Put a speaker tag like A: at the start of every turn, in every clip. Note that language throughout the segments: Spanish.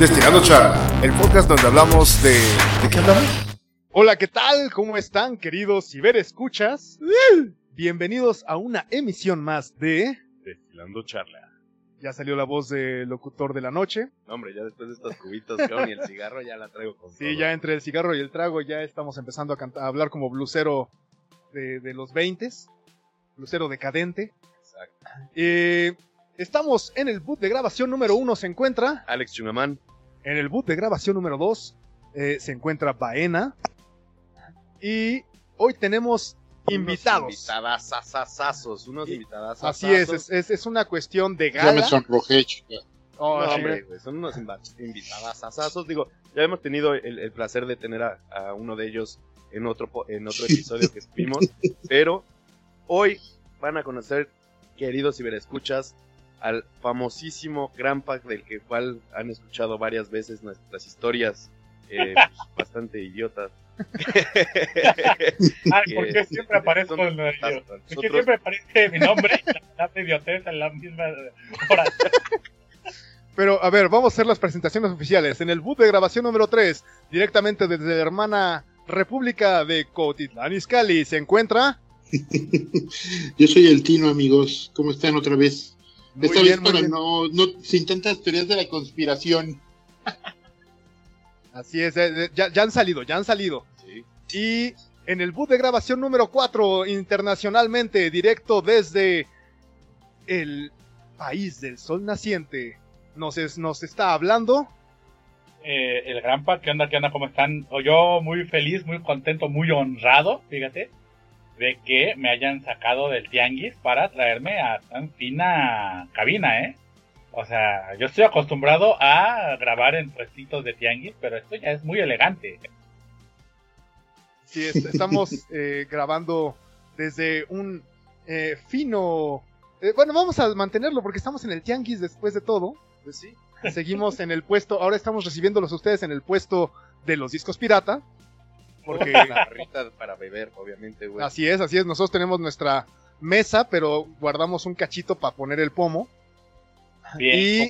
A: Destilando Charla, el podcast donde hablamos de... ¿De qué hablamos?
B: Hola, ¿qué tal? ¿Cómo están, queridos ciberescuchas? Bienvenidos a una emisión más de
C: Destilando charla.
B: Ya salió la voz del locutor de la noche.
C: No, hombre, ya después de estos cubitos, cabrón, y el cigarro ya la traigo con
B: Sí, ya entre el cigarro y el trago ya estamos empezando a, cantar, a hablar como blusero de, de los 20 blusero decadente.
C: Exacto.
B: Eh, estamos en el boot de grabación número uno, se encuentra.
C: Alex Chungamán.
B: En el boot de grabación número 2 se encuentra Baena. Y hoy tenemos invitados.
C: Unos invitadasasasazos, unos invitadas.
B: Así es, es, es- es una cuestión de
D: Ya me
B: gala.
D: sonrojé, chica.
B: Oh,
C: no,
B: sí.
C: hombre, güey, son unos invitadasasazos. Digo, ya hemos tenido el, el placer de tener a, a uno de ellos en otro, po- en otro episodio que vimos, pero hoy van a conocer, queridos ciberescuchas, al famosísimo Gran Pack del que cual han escuchado varias veces nuestras historias eh, pues, bastante idiotas.
E: Ay, ¿por qué
C: Que-
E: siempre aparezco en la
C: hasta
E: ¿Por qué
C: nosotros-
E: siempre aparece mi nombre y la idiotez en la misma hora?
B: Pero, a ver, vamos a hacer las presentaciones oficiales. En el boot de grabación número 3, directamente desde la hermana República de Cotitlán Izcalli, se encuentra.
D: Yo soy el Tino, amigos. ¿Cómo están otra vez?
B: Muy
D: Esta
B: bien,
D: vez para no, no, sin tantas teorías de la conspiración.
B: Así es, eh, ya, ya han salido, ya han salido.
C: Sí.
B: Y en el boot de grabación número 4, internacionalmente, directo desde el país del sol naciente, nos, es- nos está hablando.
E: Eh, el gran pa, ¿qué onda? ¿Qué onda? ¿Cómo están? O Yo muy feliz, muy contento, muy honrado, fíjate, de que me hayan sacado del tianguis para traerme a tan fina cabina, ¿eh? O sea, yo estoy acostumbrado a grabar en puestitos de tianguis, pero esto ya es muy elegante.
B: Sí, es- estamos eh, grabando desde un eh, fino... eh, bueno, vamos a mantenerlo porque estamos en el tianguis después de todo.
C: Pues sí.
B: Seguimos en el puesto, ahora estamos recibiéndolos ustedes en el puesto de los discos pirata. Porque
C: Una barrita para beber, obviamente, güey.
B: así es, así es, nosotros tenemos nuestra mesa, pero guardamos un cachito para poner el pomo.
E: Bien.
B: Y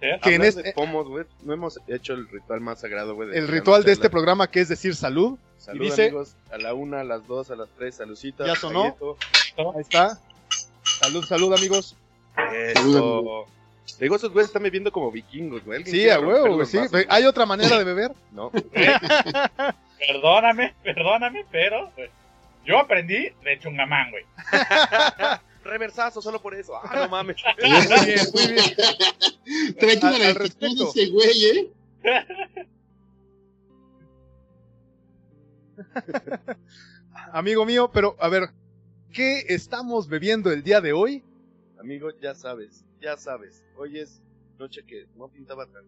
E: ¿eh?
B: que en este-
C: de pomos, güey, no hemos hecho el ritual más sagrado, güey.
B: el ritual de este
C: programa
B: programa que es decir salud.
C: Salud,
B: y dice-
C: amigos. A la una, a las dos, a las tres, salucita.
B: Ya sonó. Ahí está. Salud, salud amigos.
C: Eso. Te digo, esos güeyes están bebiendo como vikingos, güey. ¿Alguien
B: Sí, a huevo, sí.
C: vasos?
B: ¿Hay otra manera de beber?
C: No.
E: Perdóname, perdóname, pero pues, yo aprendí de Chungamán, güey.
C: Reversazo, solo por eso. Ah, no mames.
B: Muy bien, muy bien.
D: Trae toda
B: Al- respecto.
D: ese güey, ¿eh?
B: Amigo mío, pero a ver, ¿qué estamos bebiendo el día de hoy?
C: Amigo, ya sabes, ya sabes. Hoy es noche que no pintaba tan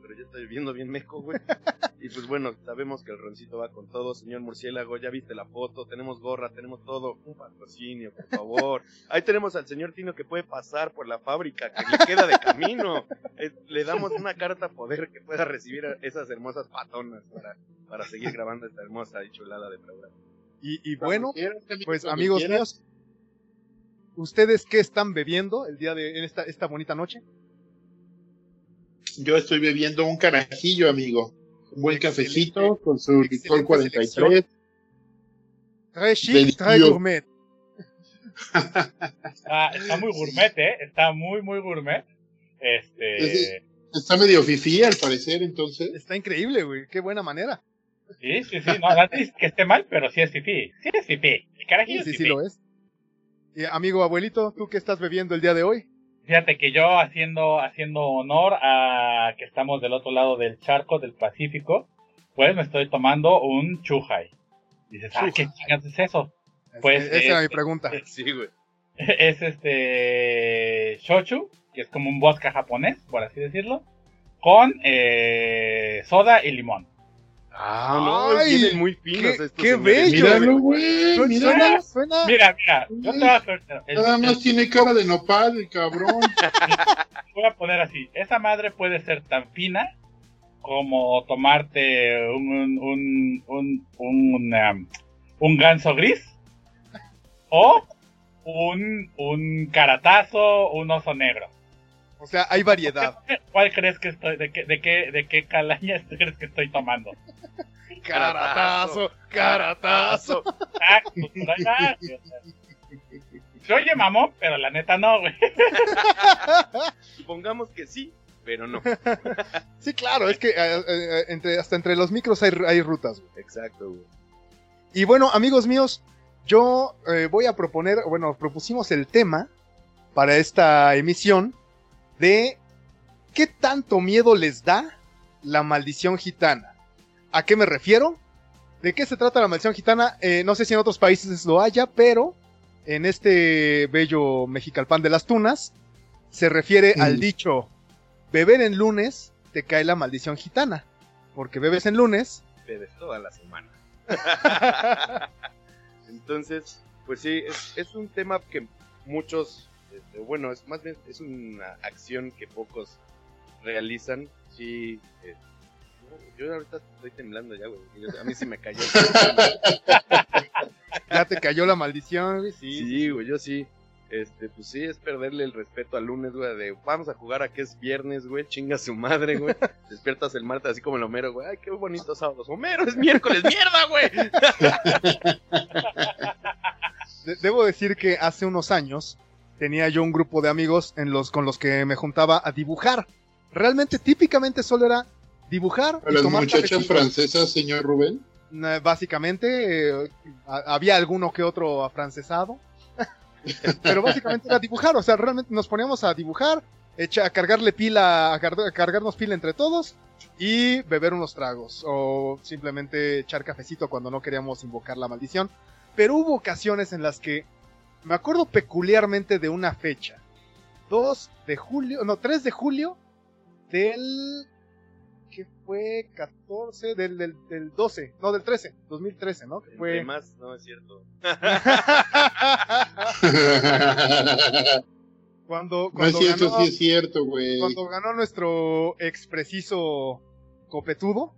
C: pero ya estoy viendo bien meco, güey. Y pues bueno, sabemos que el roncito va con todo, señor murciélago, ya viste la foto, tenemos gorra, tenemos todo, un patrocinio, por favor. Ahí tenemos al señor Tino que puede pasar por la fábrica, que le queda de camino. Eh, le damos una carta poder que pueda recibir a esas hermosas patonas para, para seguir grabando esta hermosa y chulada de programa.
B: Y, y bueno, pues amigos
D: quieras.
B: míos, ¿ustedes qué están bebiendo el día de en esta, esta bonita noche?
D: Yo estoy bebiendo un carajillo, amigo. Un buen
B: Excelente,
D: cafecito con su Ritual 43.
B: Très chic, très gourmet.
E: Está, está muy gourmet, ¿eh? Está muy, muy gourmet. Este...
D: Ese- Está medio fifí, al parecer, entonces.
B: Está increíble, güey, qué buena manera.
E: Sí, sí, sí. No, no que esté mal, pero sí es fifí. Sí es fifí. El
B: Sí,
E: carajillo es
B: sí, sí
E: fifí.
B: lo es. Y, amigo abuelito, ¿tú qué estás bebiendo el día de hoy?
E: Fíjate que yo haciendo, haciendo honor a que estamos del otro lado del charco del Pacífico, pues me estoy tomando un chujai. Dices, ah, ¿qué chingas es eso? Pues,
B: Esa era
E: eh,
B: mi pregunta.
C: Sí, güey.
E: es este shochu, que es como un vodka japonés, por así decirlo, con eh, soda y limón.
C: Ah, no,
B: Ay,
C: vienen muy finos
B: qué-
C: estos
B: qué bello.
D: Míralo, güey.
B: Suena,
D: Míralo.
B: suena-
E: Mira, mira, yo te voy a, hacer- el-
D: Nada
E: el-
D: más tiene cara de nopal, el cabrón.
E: voy a poner así, esa madre puede ser tan fina como tomarte un un un un, un, um, un ganso gris o un un caratazo, un oso negro.
B: O sea, hay variedad.
E: ¿Cuál crees que estoy, de qué, de qué, de qué calaña crees que estoy tomando?
B: Caratazo, caratazo.
E: Exacto. Se oye mamón, pero la neta no, güey.
C: Supongamos que sí, pero no.
B: Sí, claro, es que eh, eh, entre, hasta entre los micros hay, hay rutas. güey.
C: Exacto, güey.
B: Y bueno, amigos míos, yo eh, voy a proponer, bueno, propusimos el tema para esta emisión de qué tanto miedo les da la maldición gitana. ¿A qué me refiero? ¿De qué se trata la maldición gitana? Eh, no sé si en otros países lo haya, pero en este bello mexicalpan de las tunas se refiere
D: Mm.
B: al dicho, beber en lunes te cae la maldición gitana. Porque bebes en lunes
C: Bebes toda la semana. Entonces, pues sí, es, es un tema que muchos, bueno, es más bien es una acción que pocos realizan. Sí, eh, yo ahorita estoy temblando ya, güey. A mí sí me cayó.
B: ya te cayó la maldición, güey, sí.
C: Sí, güey, yo sí. Este, pues sí, es perderle el respeto al lunes, güey, de vamos a jugar a que es viernes, güey, chinga su madre, güey. Despiertas el martes así como el Homero, güey, ay, qué bonito sábado. Homero, es miércoles, mierda, güey.
B: De- debo decir que hace unos años tenía yo un grupo de amigos en los, con los que me juntaba a dibujar. Realmente, típicamente solo era dibujar
D: A
B: y
D: las
B: tomar
D: muchachas francesas, señor Rubén.
B: Básicamente, eh, había alguno que otro afrancesado. Pero básicamente era dibujar, o sea, realmente nos poníamos a dibujar, echa- a cargarle pila, a, car- a cargarnos pila entre todos y beber unos tragos o simplemente echar cafecito cuando no queríamos invocar la maldición. Pero hubo ocasiones en las que me acuerdo peculiarmente de una fecha. 2 de julio, no, 3 de julio del que fue 14 del, del, del 12, no del 13, 2013, ¿no? Fue
C: más, no es cierto.
B: cuando
D: no es
B: cuando
D: cierto,
B: ganó,
D: sí es cierto, güey.
B: cuando ganó nuestro ex preciso copetudo,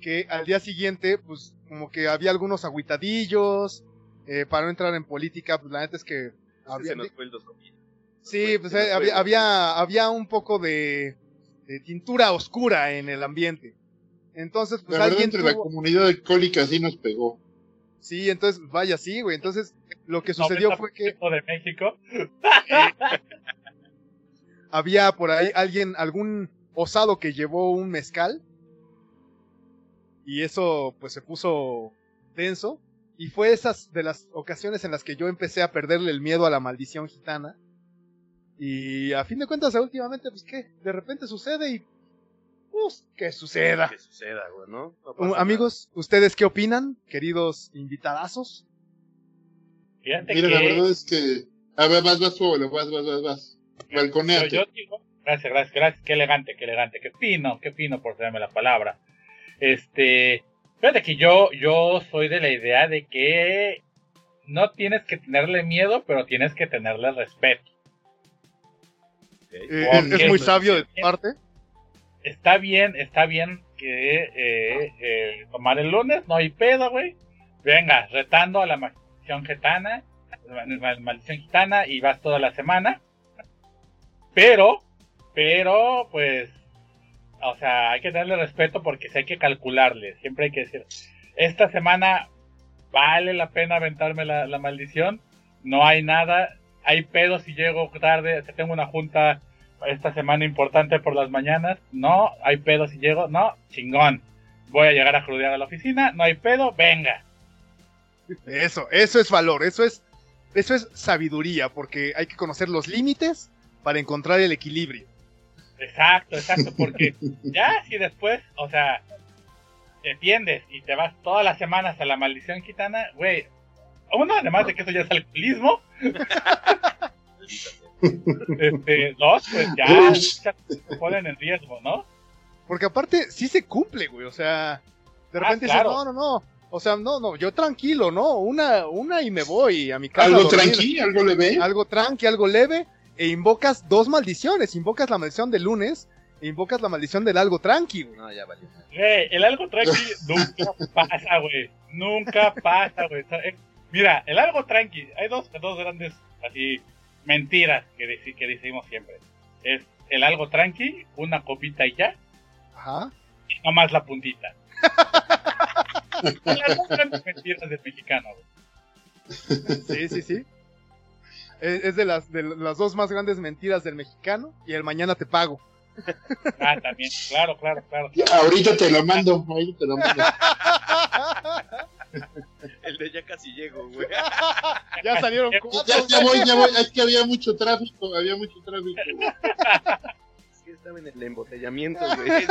B: que al día siguiente, pues como que había algunos agüitadillos, eh, para no entrar en política, pues la neta es que había,
C: se nos fue el dos comidas.
B: sí, pues
C: se nos
B: eh,
C: fue
B: había,
C: el-
B: había, había un poco de, de tintura oscura en el ambiente. Entonces, pues
D: La verdad,
B: alguien
D: entre la
B: tuvo-
D: comunidad alcohólica sí nos pegó.
B: Sí, entonces, vaya, sí, güey. Entonces, lo que sucedió fue que
E: 90% de México.
B: había por ahí alguien, algún osado que llevó un mezcal. Y eso, pues, se puso denso. Y fue esas de las ocasiones en las que yo empecé a perderle el miedo a la maldición gitana. Y a fin de cuentas, últimamente, pues, ¿qué? De repente sucede y... Pues, que suceda.
C: Que suceda, güey, ¿no? No
B: Uh,
C: pasa
B: amigos, ¿ustedes qué opinan, queridos invitadazos?
E: Fíjate
D: Mira,
E: que
D: la verdad es que. A ver, vas, vas, vas, vas, vas, vas. Balconéate.
E: Yo, yo digo, gracias, gracias, gracias, qué elegante, qué elegante, qué fino, qué fino por darme la palabra. Este, fíjate que yo, yo soy de la idea de que no tienes que tenerle miedo, pero tienes que tenerle respeto.
B: Eh, es, muy sabio de tu parte.
E: Está bien, está bien que eh, eh, tomar el lunes, no hay pedo, güey. Venga, retando a la maldición gitana, la maldición gitana y vas toda la semana. Pero, pero, pues, o sea, hay que darle respeto porque sí hay que calcularle. Siempre hay que decir, esta semana vale la pena aventarme la, maldición. No hay nada. Hay pedo si llego tarde. Si tengo una junta esta semana importante por las mañanas. No, hay pedo si llego. No, chingón. Voy a llegar a crudear a la oficina. No hay pedo, venga.
B: Eso, eso es valor, eso es, eso es sabiduría, porque hay que conocer los límites para encontrar el equilibrio.
E: Exacto, exacto, porque ya si después, o sea, te tiendes y te vas todas las semanas a la maldición gitana, güey, uno, además de que eso ya es alcoholismo, este, dos, pues ya se ponen en riesgo, ¿no?
B: Porque aparte, sí se cumple, güey, o sea, de
E: Ah,
B: repente
E: claro.
B: dices, no, no, no, o sea, no, no, yo tranquilo, ¿no? Una, una y me voy a mi casa.
D: Algo tranqui, algo le ve.
B: Algo tranqui, algo leve, e invocas dos maldiciones, invocas la maldición del lunes e invocas la maldición del algo tranqui, güey.
C: No, ya valió.
E: Güey, el algo tranqui nunca pasa, güey. Nunca pasa, güey. Eh, Mira, el algo tranqui, hay dos, dos grandes, así, mentiras que, deci- que decimos siempre. es el algo tranqui, una copita y ya,
B: Ajá.
E: y no más la puntita. Son las dos grandes mentiras del mexicano, güey.
B: Sí, sí, sí. Es, es de, las, de las dos más grandes mentiras del mexicano y el mañana te pago.
E: Ah, también, claro, claro, claro.
D: Ahorita te lo mando, ahorita te lo mando.
C: El de ya casi llego, güey.
B: ya salieron cuatro.
D: Ya, ya voy, ya voy. Es que había mucho tráfico, había mucho tráfico.
C: Es que estaba en el embotellamiento, güey.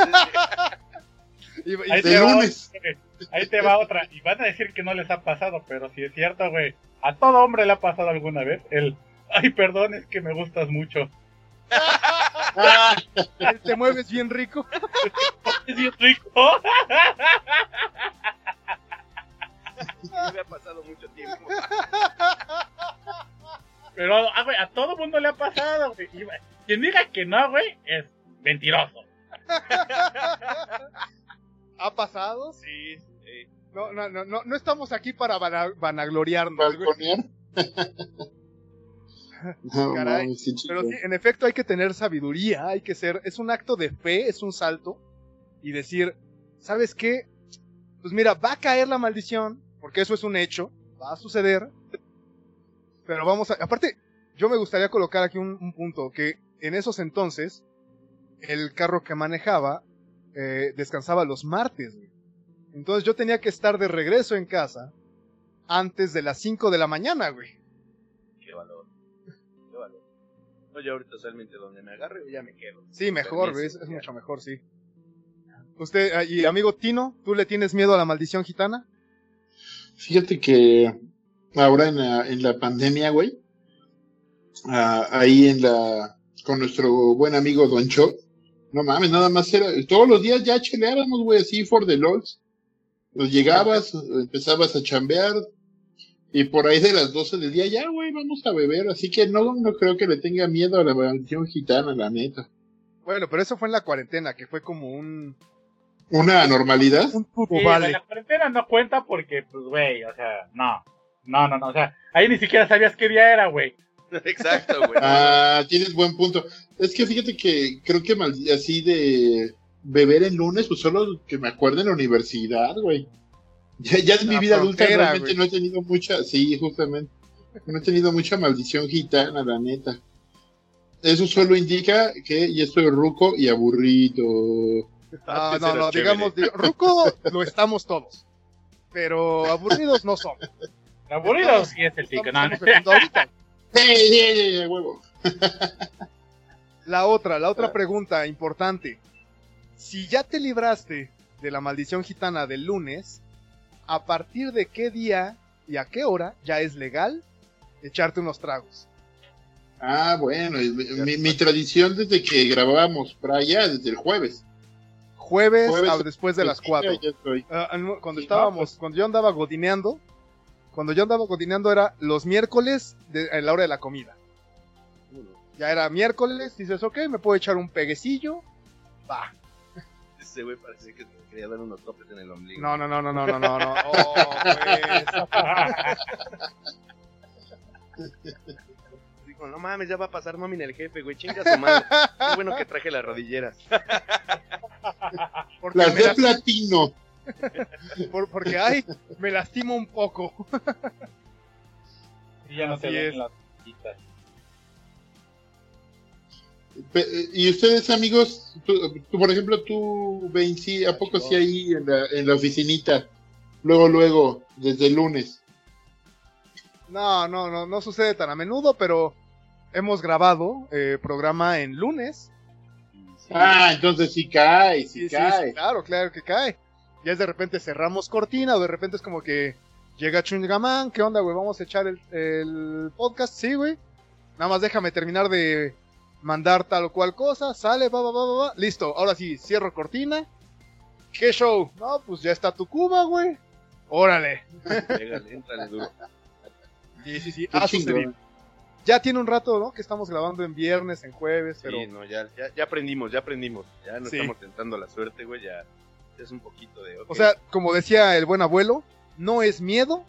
B: Y- y-
E: Ahí
D: De
E: te, va,
D: lunes.
E: güey. Ahí te va otra. Y van a decir que no les ha pasado, pero si es cierto, güey. A todo hombre le ha pasado alguna vez el. Ay, perdón, es que me gustas mucho.
D: Ah,
B: te mueves bien rico.
E: Es bien rico.
C: Me ha pasado mucho tiempo.
E: Pero, ah, güey, a todo mundo le ha pasado, güey. Quien diga que no, güey, es mentiroso.
B: ¿Ha pasado?
C: Sí, sí.
B: No, no, no, no, no estamos aquí para vana- vanagloriarnos.
D: No,
B: Caray. Pero sí, en efecto hay que tener sabiduría, hay que ser, es un acto de fe, es un salto y decir, ¿sabes qué? Pues mira, va a caer la maldición, porque eso es un hecho, va a suceder, pero vamos a, aparte, yo me gustaría colocar aquí un, un punto, que en esos entonces, el carro que manejaba eh, descansaba los martes, güey. Entonces yo tenía que estar de regreso en casa antes de las 5 de la mañana, güey.
C: Qué valor. Qué valor. No, yo ahorita solamente donde me agarre, ya me quedo.
B: Sí, mejor, güey, es, mucho mejor, sí. Usted, ah, y amigo Tino, ¿tú le tienes miedo a la maldición gitana?
D: Fíjate que ahora en la, en la pandemia, güey, ah, ahí en la, con nuestro buen amigo Don Cho, no mames, nada más era, todos los días ya cheleábamos, güey, así for the lols. Pues llegabas, empezabas a chambear, y por ahí de las 12 del día, ya, güey, vamos a beber, así que no, no creo que le tenga miedo a la maldición gitana, la neta.
B: Bueno, pero eso fue en la cuarentena, que fue como un...
D: ¿Una anormalidad?
B: Un
E: Sí,
B: turbo vale.
E: La cuarentena no cuenta porque, pues, güey, o sea, no. No, no, no, o sea, ahí ni siquiera sabías qué día era, güey.
C: Exacto, güey.
D: Ah, tienes buen punto. Es que fíjate que creo que mal- así de beber en lunes, pues solo que me acuerdo en la universidad, güey. Ya, ya en mi
B: La
D: vida adulta
B: frontera,
D: realmente
B: güey.
D: no he tenido mucha, sí, justamente. No he tenido mucha maldición gitana, la neta. Eso solo indica que ya estoy ruco y aburrido.
B: Ah,
C: Antes
B: no, no, digamos, digo, Ruco lo estamos todos, pero aburridos no somos.
E: Aburrido sí es el tico, no,
B: ahorita.
D: ¡Sí, sí, sí, sí, huevo!
B: La otra, la otra pregunta importante. Si ya te libraste de la maldición gitana del lunes, ¿a partir de qué día y a qué hora ya es legal echarte unos tragos?
D: Ah, bueno, mi, mi tradición desde que grabábamos para allá, desde el jueves.
B: Jueves, después de las 4.
D: Ya estoy.
B: Ah, ah, cuando
E: Sí,
B: estábamos,
E: no, pues.
B: cuando yo andaba godineando, cuando yo andaba godineando era los miércoles de, a la hora de la comida. Ya era miércoles, dices, ok, me puedo echar un peguecillo. Va.
C: Ese güey parece que te quería dar unos topes en el ombligo.
B: No, no, no, no, no, no, no, no. Oh, pues.
C: Digo, no mames, ya va a pasar nómina el jefe, güey. Chinga su madre. Qué bueno que traje las rodilleras.
B: Porque,
D: Las de
B: las-
D: platino.
B: por- porque, ay, me lastimo un poco.
E: Y ya no
B: Así
E: te ven las citas.
D: Pe- Y ustedes, amigos, tú, tú, por ejemplo, tú, Benzi, ¿a poco sí ahí en la, en la oficinita? Luego, luego, desde el lunes.
B: No, no, no, no sucede tan a menudo, pero hemos grabado eh, programa en lunes.
D: Ah, entonces sí cae, sí,
B: Sí, sí,
D: cae.
B: sí, claro, claro que cae. Ya es de repente cerramos cortina o de repente es como que llega Chungamán, ¿qué onda, güey? Vamos a echar el, el podcast, sí, güey. Nada más déjame terminar de mandar tal o cual cosa, sale, va, va, va, va, va. Listo, ahora sí, cierro cortina. ¿Qué show? No, pues ya está tu Cuba, güey. Órale.
C: Pégale, éntrale duro.
B: Sí, sí, sí, sucedido. Ya tiene un rato, ¿no? Que estamos grabando en viernes, en jueves, pero...
C: Sí, no, ya, ya, ya aprendimos, ya aprendimos. Ya no
B: Sí.
C: estamos tentando la suerte, güey. Ya es un poquito de. ok.
B: O sea, como decía el buen abuelo, no es miedo,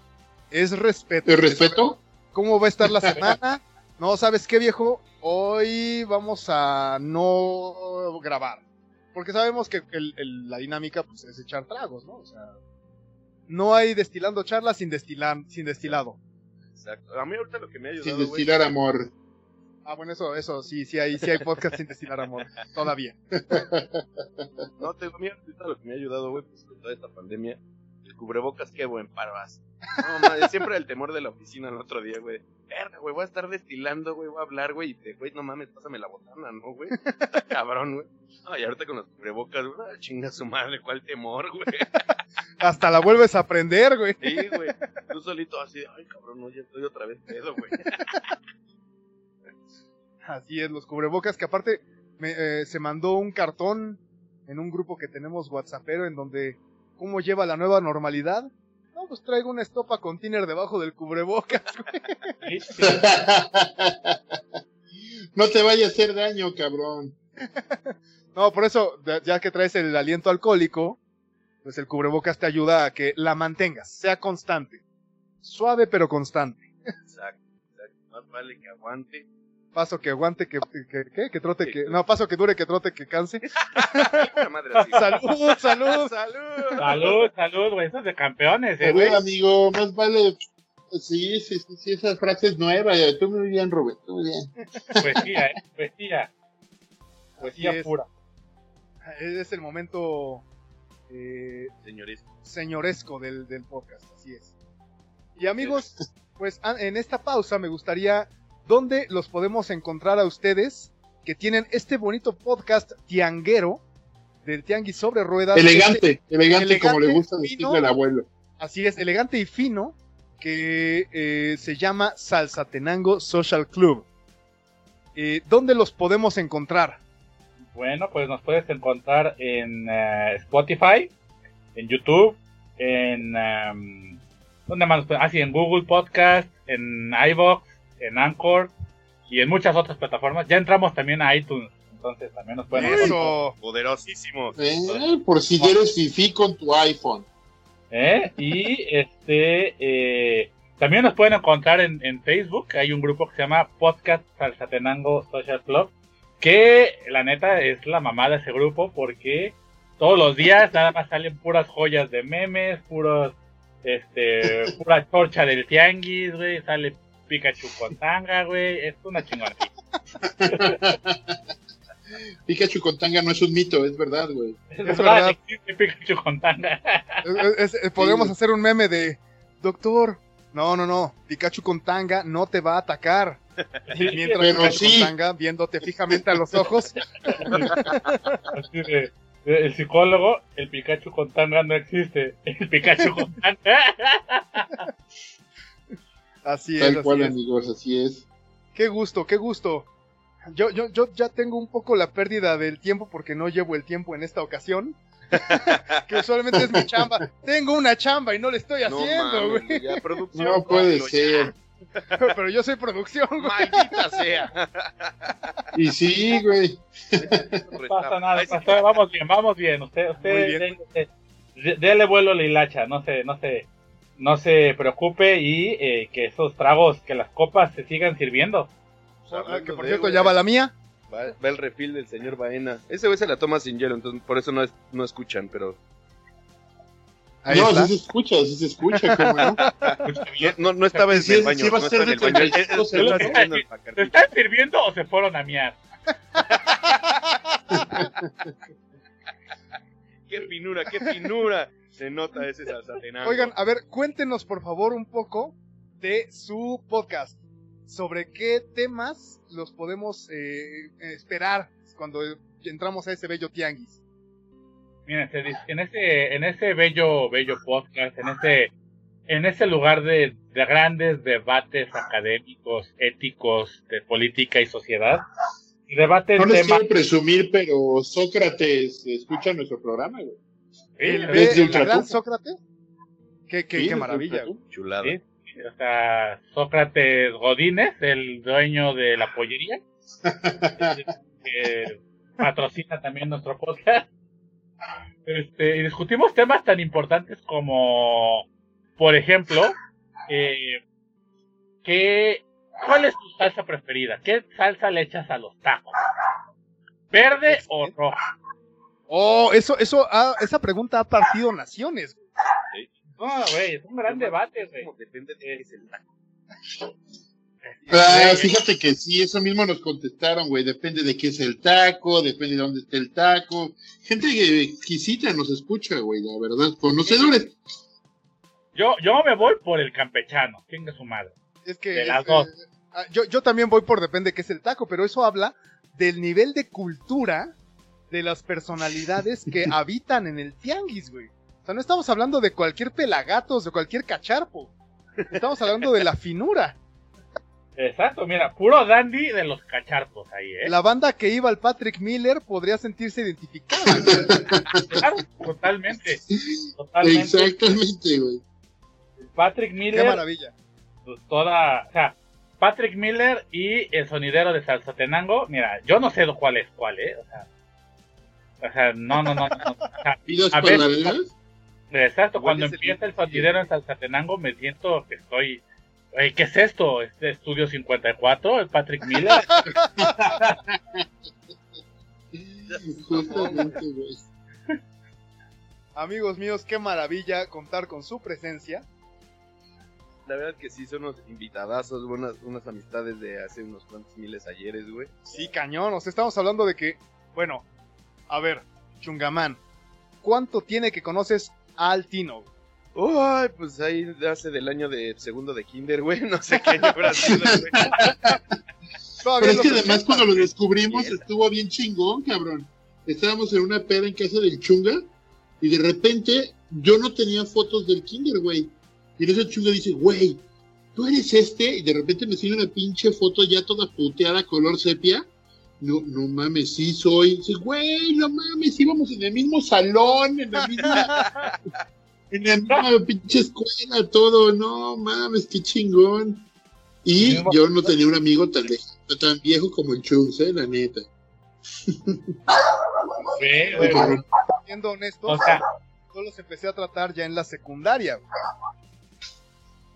B: es respeto.
D: ¿Te respeto?
B: ¿Cómo va a estar la semana? no, ¿sabes qué viejo? Hoy vamos a no grabar. Porque sabemos que el- el- la dinámica pues, es echar tragos, ¿no? O sea, no hay destilando charlas sin, destilar, sin destilado.
C: Exacto. A mí ahorita lo que me ha
D: Sin
C: ayudado, güey.
D: destilar amor.
B: Ah, bueno, eso, eso, sí, sí hay, sí hay podcast sin destilar amor. Todavía.
C: No, te digo, mira, lo que me ha ayudado, güey, pues con toda esta pandemia. El cubrebocas, qué buen paro hace. No, madre, siempre el temor de la oficina el otro día, güey. Verga, güey, voy a estar destilando, güey, voy a hablar, güey, y te, güey, no mames, pásame la botana, ¿no, güey? Está cabrón, güey. No, y ahorita con los cubrebocas, güey, ah, chinga su madre, cuál temor, güey.
B: Hasta la vuelves a aprender, güey.
C: Sí, güey. Tú solito así, ay, cabrón, no, ya estoy otra vez pedo, güey.
B: Así es, los cubrebocas, que aparte me, eh, se mandó un cartón en un grupo que tenemos WhatsAppero en donde, ¿cómo lleva la nueva normalidad? No, pues traigo una estopa container debajo del cubrebocas.
D: No te vaya a hacer daño, cabrón.
B: No, por eso, ya- ya que traes el aliento alcohólico, pues el cubrebocas te ayuda a que la mantengas, sea constante. Suave pero constante.
C: Exacto, exacto. Más vale que aguante.
B: Paso que aguante, que, que, que, que trote, que... No, paso que dure, que trote, que canse.
C: Una madre así.
B: Salud, salud.
C: ¡Salud!
E: Salud, salud, güey. Eso es de campeones, eh, güey.
D: amigo, más vale. Sí, sí, sí, sí, esa frase es nueva. ya. Tú muy bien, Rubén, tú muy bien.
E: Poesía, eh. Poesía. Poesía
B: Así es.
E: pura.
B: Es el momento eh,
C: Señores,
B: señoresco del, del podcast, así es. Y amigos, pues a- en esta pausa me gustaría, ¿dónde los podemos encontrar a ustedes que tienen este bonito podcast tianguero del tianguis sobre ruedas? Este-
D: Elegante, elegante, como le
B: elegante,
D: gusta
B: fino.
D: decirle al abuelo.
B: así es, elegante y fino, que eh, se llama Salsatenango Social Club. Eh, ¿Dónde los podemos encontrar?
E: Bueno, pues nos puedes encontrar en eh, Spotify, en YouTube, en... em, ¿Dónde más? nos Ah, sí, en Google Podcast, en iVoox, en Anchor y en muchas otras plataformas. Ya entramos también a iTunes, entonces también nos pueden encontrar.
B: Eso.
C: poderosísimo.
D: Eh, por si eres fifi con tu iPhone.
E: ¿Eh? Y este eh, también nos pueden encontrar en, en Facebook. Hay un grupo que se llama Podcast Salsatenango Social Club. Que la neta es la mamá de ese grupo porque todos los días nada más salen puras joyas de memes, puros, este, pura chorcha del tianguis, güey. Sale Pikachu con tanga, güey. Es una chingonería.
D: Pikachu con tanga no es un mito, es verdad, güey.
E: Es
B: Es
E: verdad,
B: verdad.
E: existe Pikachu con tanga.
B: Es- es- podemos
D: Sí.
B: hacer un meme de, doctor, no, no, no, Pikachu con tanga no te va a atacar. Mientras
D: Pero
B: Pikachu
D: sí.
B: con tanga, viéndote fijamente a los ojos,
E: Así de, de- el psicólogo, el Pikachu con tanga no existe. El Pikachu con tanga.
B: Así es,
D: Tal cual,
B: es.
D: amigos, así es.
B: Qué gusto, qué gusto. Yo, yo, yo ya tengo un poco la pérdida del tiempo porque no llevo el tiempo en esta ocasión. que usualmente es mi chamba. Tengo una chamba y no le estoy
C: No
B: haciendo, güey.
C: ya, producción,
D: No puede
C: ya.
D: ser.
B: Pero yo soy producción, güey.
C: Maldita sea.
D: Y sí, güey.
E: No pasa nada, pasa- vamos bien, vamos bien. Usted, usted,
B: Muy bien.
E: de- de- dele vuelo a la hilacha, no se, no se, no se preocupe y eh, que esos tragos, que las copas se sigan sirviendo.
B: Ah, que por cierto, ya va la mía.
C: Va, va el refil del señor Baena. Ese güey se la toma sin hielo, entonces por eso no, es- no escuchan, pero...
B: Ahí
D: no,
B: está.
D: sí se escucha, sí se escucha, ¿cómo no?
C: No, no estaba en
D: Sí,
C: el
D: sí,
C: baño. no
D: ser
C: estaba en
D: de
C: el baño.
D: 32
C: Él- él- él
D: celos,
C: está
E: ¿no?
C: haciendo el
E: ¿Se están sirviendo o se fueron a miar?
C: ¡Qué finura, qué finura! Se nota ese salsatenango.
B: Oigan, a ver, cuéntenos por favor un poco de su podcast. Sobre qué temas los podemos eh, esperar cuando entramos a ese bello tianguis.
E: Miren, se dice- en ese, en ese bello, bello podcast, en ese, en ese lugar de, de grandes debates académicos, éticos, de política y sociedad, debaten
D: No les quiero presumir, pero Sócrates escucha nuestro programa, güey.
B: El, gran Sócrates. Qué, qué,
D: Sí,
B: qué maravilla.
C: Chulada.
E: Sí. O sea, Sócrates Godínez, el dueño de la pollería, que patrocina también nuestro podcast. Este, y discutimos temas tan importantes como, por ejemplo, eh, ¿qué ¿cuál es tu salsa preferida? ¿Qué salsa le echas a los tacos? ¿Verde o roja?
B: Oh, eso, eso, ah, esa pregunta ha partido naciones.
E: No, güey, es un gran debate, güey.
C: Depende de qué es el taco.
D: Ah, fíjate que sí, eso mismo nos contestaron, güey. Depende de qué es el taco, depende de dónde esté el taco. Gente que exquisita nos escucha, güey, la verdad. Conocedores.
E: Yo, yo me voy por el campechano, tenga su madre.
B: Es que
E: De las dos.
B: ah, yo, yo también voy por depende de qué es el taco, pero eso habla del nivel de cultura de las personalidades que habitan en el tianguis, güey. O sea, no estamos hablando de cualquier pelagatos, de cualquier cacharpo. Estamos hablando de la finura.
E: Exacto, mira, puro dandy de los cacharpos ahí, ¿eh?
B: La banda que iba al Patrick Miller podría sentirse identificada.
E: Claro, totalmente. Totalmente.
D: Exactamente, güey.
E: Patrick
B: Qué
E: Miller,
B: maravilla.
E: pues, toda, o sea, Patrick Miller y el sonidero de Salsatenango, mira, yo no sé cuál es cuál, ¿eh? O sea, o sea no, no, no, no, no. O sea,
D: ¿Y las
E: A ver,
D: paralelas?
E: exacto,
C: ¿Cuál
E: cuando empieza el sonidero en Salsatenango me siento que estoy... Oye, ¿Qué es esto? ¿Este Estudio 54? ¿El Patrick Miller?
D: Justamente, güey.
B: Amigos míos, qué maravilla contar con su presencia.
C: La verdad que sí, son unos invitadazos, unas, unas amistades de hace unos cuantos miles ayeres, güey.
B: Sí, cañón. O sea, estamos hablando de que, bueno, a ver, Chungamán, ¿cuánto tiene que conoces al Tino?
C: Ay, pues ahí hace del año de segundo de kinder, güey. No sé qué año habrá sido, güey.
D: Pero es que además cuando lo descubrimos estuvo bien chingón, cabrón. Estábamos en una peda en casa del Chunga y de repente yo no tenía fotos del Kinder, güey. Y en ese Chunga dice, güey, ¿tú eres este? Y de repente me sigue una pinche foto ya toda puteada, color sepia. No, no mames, sí soy. Dice, güey, no mames, íbamos en el mismo salón, en la misma, en la misma pinche escuela, todo. No mames, qué chingón. Y yo no tenía un amigo tan, lejano, tan viejo como el Chunks, eh, la neta.
E: Ve,
D: cabrón.
B: Siendo honesto,
E: o sea,
B: yo los empecé a tratar ya en la secundaria. güey.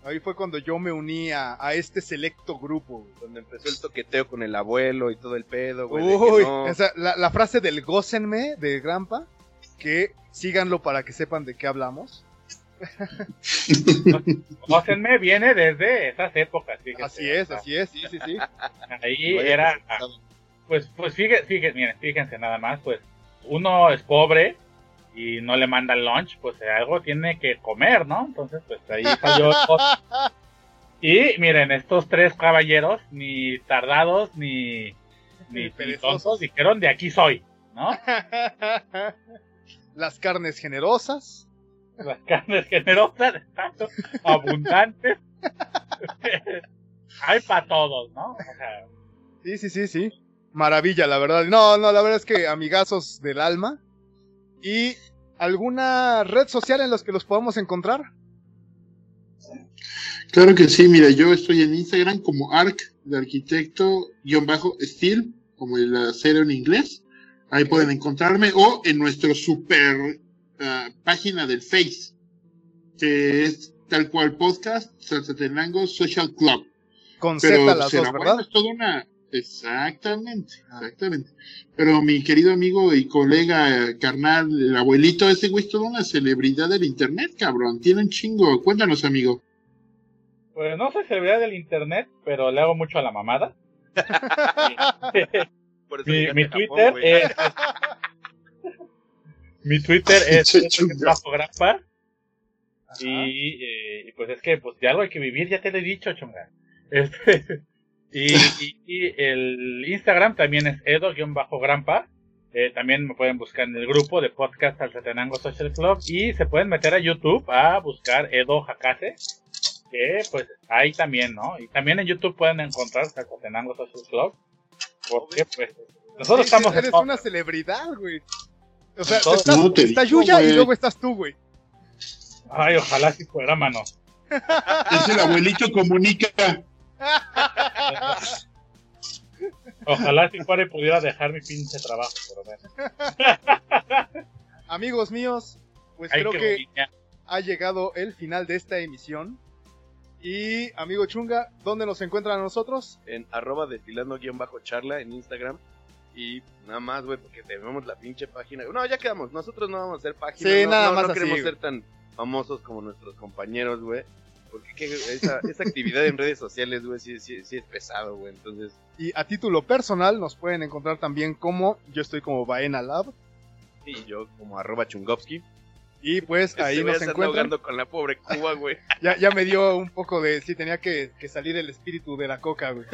B: Ahí fue cuando yo me uní a, a este selecto grupo. güey.
C: Donde empezó el toqueteo con el abuelo y todo el pedo, güey.
B: Uy,
C: no.
B: esa- la, la frase del gócenme de Grampa, que síganlo para que sepan de qué hablamos.
E: Conócenme viene desde esas épocas. fíjense,
B: Así es, así es, sí, sí, sí.
E: Ahí
C: Vaya
E: era, pues, pues fíjense, fíjense, miren, fíjense nada más, pues uno es pobre y no le manda lunch, pues algo tiene que comer, ¿no? Entonces, pues ahí salió. y miren, estos tres caballeros, ni tardados ni, ni,
B: perezosos.
E: dijeron de aquí soy, ¿no?
B: Las carnes generosas.
E: Las carnes generosas, exacto, abundantes. Hay para todos, ¿no? O sea,
B: Sí, sí, sí, sí. Maravilla, la verdad. No, no, la verdad es que amigazos del alma. ¿Y alguna red social en las que los podamos encontrar?
D: Claro que sí, mira, yo estoy en Instagram como arc de arquitecto guion bajo steel, como el acero en inglés. Ahí pueden encontrarme o en nuestro super ah, página del Face, que es tal cual podcast Salsatenango Social Club.
B: Con Z las dos,
D: la
B: ¿verdad?
D: vuelve toda una exactamente, exactamente. Pero mi querido amigo y colega eh, carnal, el abuelito ese güey es toda una celebridad del internet, cabrón. Tiene un chingo. Cuéntanos, amigo.
E: pues no soy celebridad del internet, pero le hago mucho a la mamada.
C: Por eso
E: mi, mi
C: Japón,
E: Twitter es. mi Twitter es bajo grapa. Y, eh, y pues es que pues ya algo hay que vivir, ya te lo he dicho, chunga. Este, y, y- y el Instagram también es edo-grampa. Eh, también me pueden buscar en el grupo de podcast Salsatenango Social Club. Y se pueden meter a YouTube a buscar Edo Hakase. Que pues ahí también, ¿no? Y también en YouTube pueden encontrar Salsatenango Social Club. Porque pues nosotros
B: Sí,
E: estamos en
B: Eres
E: todo.
B: una celebridad, güey. O sea,
E: Todo-
B: estás-
D: No te
B: está
D: digo,
B: Yuya y luego estás tú, güey.
E: Ay, ojalá si fuera, mano.
D: Es el abuelito comunica.
E: Ojalá si fuera y pudiera dejar mi pinche trabajo, por lo menos.
B: Amigos míos, pues
E: Ay,
B: creo que
E: bonita.
B: ha llegado el final de esta emisión. Y amigo Chunga, ¿dónde nos encuentran a nosotros?
C: En arroba destilando guion bajo charla en Instagram. Y nada más, güey, porque tenemos la pinche página. No, ya quedamos. Nosotros no vamos a hacer páginas.
B: Sí,
C: no,
B: nada
C: no-
B: más
C: no
B: así,
C: queremos ser tan famosos como nuestros compañeros, güey. Porque que esa, esa actividad en redes sociales, güey, sí, sí, sí es pesado, güey. Entonces,
B: Y a título personal nos pueden encontrar también como yo estoy como Baena Lab.
C: y yo como arroba chungovsky.
B: Y pues ahí
C: güey
B: nos
C: se anda
B: encuentran.
C: con la pobre Cuba, güey.
B: Ya, ya me dio un poco de. Sí, tenía que, que salir el espíritu de la coca, güey.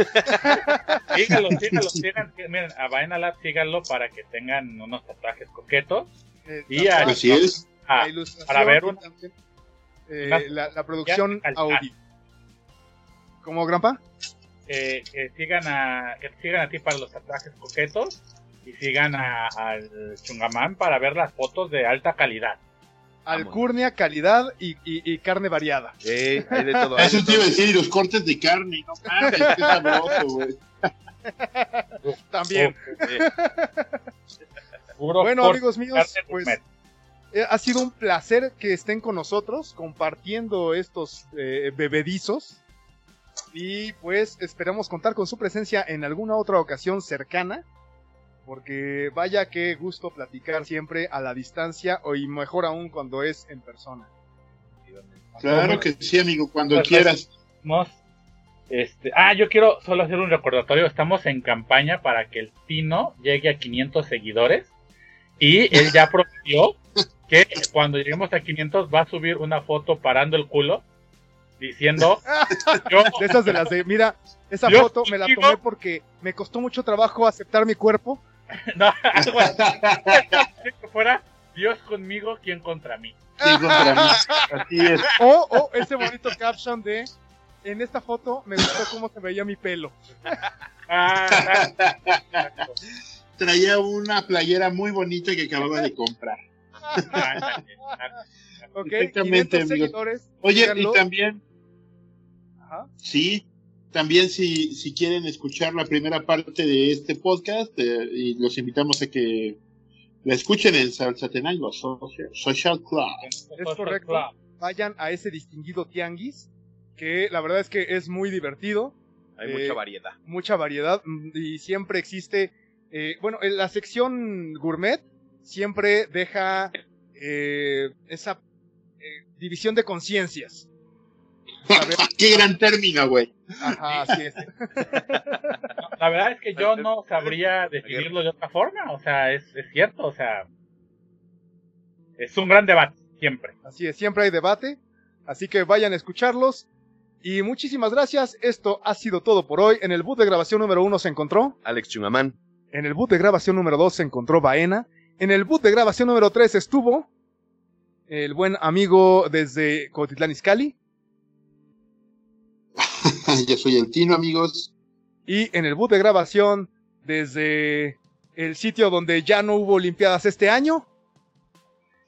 E: Síganlo, síganlo, sigan, miren, a Vaina Lab síganlo para que tengan unos tatuajes coquetos.
B: Eh,
E: Y a-
D: Así es.
B: Ilustración
E: para ver
B: y
E: un-
B: también, eh, la, la producción audio. ¿Cómo, Grampa?
E: eh, que sigan a que te sigan a ti para los tatuajes coquetos y sigan a- al Chungamán para ver las fotos de alta calidad.
B: Alcurnia, calidad y, y- y carne variada.
C: Eh, hay de todo. hay
D: Eso
C: de
D: te iba a decir, y los cortes de carne, no mames, qué sabroso, güey.
B: También.
C: Eh,
E: Puro
B: Bueno, amigos míos, pues eh, ha sido un placer que estén con nosotros compartiendo estos eh, bebedizos. Y pues esperamos contar con su presencia en alguna otra ocasión cercana. Porque vaya que gusto platicar siempre a la distancia o y mejor aún cuando es en persona.
D: Claro que sí, amigo, cuando
E: Pues,
D: quieras.
E: Estamos, este, ah, yo quiero solo hacer un recordatorio. Estamos en campaña para que el Tino llegue a 500 seguidores. Y él ya prometió que cuando lleguemos a 500 va a subir una foto parando el culo diciendo yo
B: De esas de las de, mira, esa foto me la tomé porque me costó mucho trabajo aceptar mi cuerpo.
E: no, algo así, que fuera Dios conmigo, ¿quién contra mí?
D: Sí, contra mí. Así es.
B: O, o ese bonito caption de, en esta foto me gustó cómo se veía mi pelo.
E: Ah.
D: Traía una playera muy bonita que acababa de comprar.
B: Ok,
D: Perfectamente,
B: 500
D: amigos.
B: seguidores.
D: Oye,
B: síganlo.
D: y también,
B: Ajá.
D: sí, también si, si quieren escuchar la primera parte de este podcast, eh, y los invitamos a que la escuchen en Salsatenango Social, Social Club.
B: Es correcto. Vayan a ese distinguido tianguis, que la verdad es que es muy divertido.
C: hay
B: Eh,
C: mucha variedad.
B: mucha variedad mm, y siempre existe, eh, bueno, en la sección gourmet siempre deja eh, esa eh, división de conciencias.
D: Qué gran término, güey.
B: Ajá, así es.
E: La verdad es que yo no sabría definirlo de otra forma, o sea, es, es cierto, o sea, es un gran debate, siempre.
B: Así es, siempre hay debate. Así que vayan a escucharlos. Y muchísimas gracias. Esto ha sido todo por hoy. En el boot de grabación número uno se encontró.
C: Alex Chungamán.
B: En el boot de grabación número 2 se encontró Baena. En el boot de grabación número 3 estuvo el buen amigo desde Cotitlán Izcalli.
D: Yo soy el Tino, amigos.
B: Y en el boot de grabación desde el sitio donde ya no hubo Olimpiadas este año.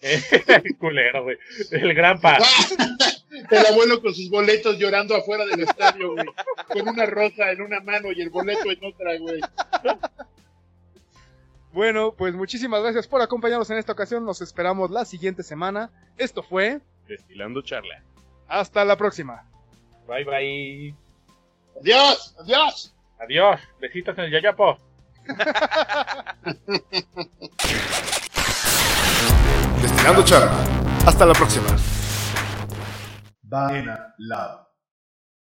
E: Culero, güey. El gran pa.
D: El abuelo con sus boletos llorando afuera del estadio, güey. Con una rosa en una mano y el boleto en otra, güey.
B: Bueno, pues muchísimas gracias por acompañarnos en esta ocasión. Nos esperamos la siguiente semana. Esto fue.
C: Destilando charla.
B: Hasta la próxima.
E: Bye bye.
D: Adiós, adiós.
E: Adiós. Besitos en el yayapo.
A: Destilando charla. Hasta la próxima.
F: Baena Lab.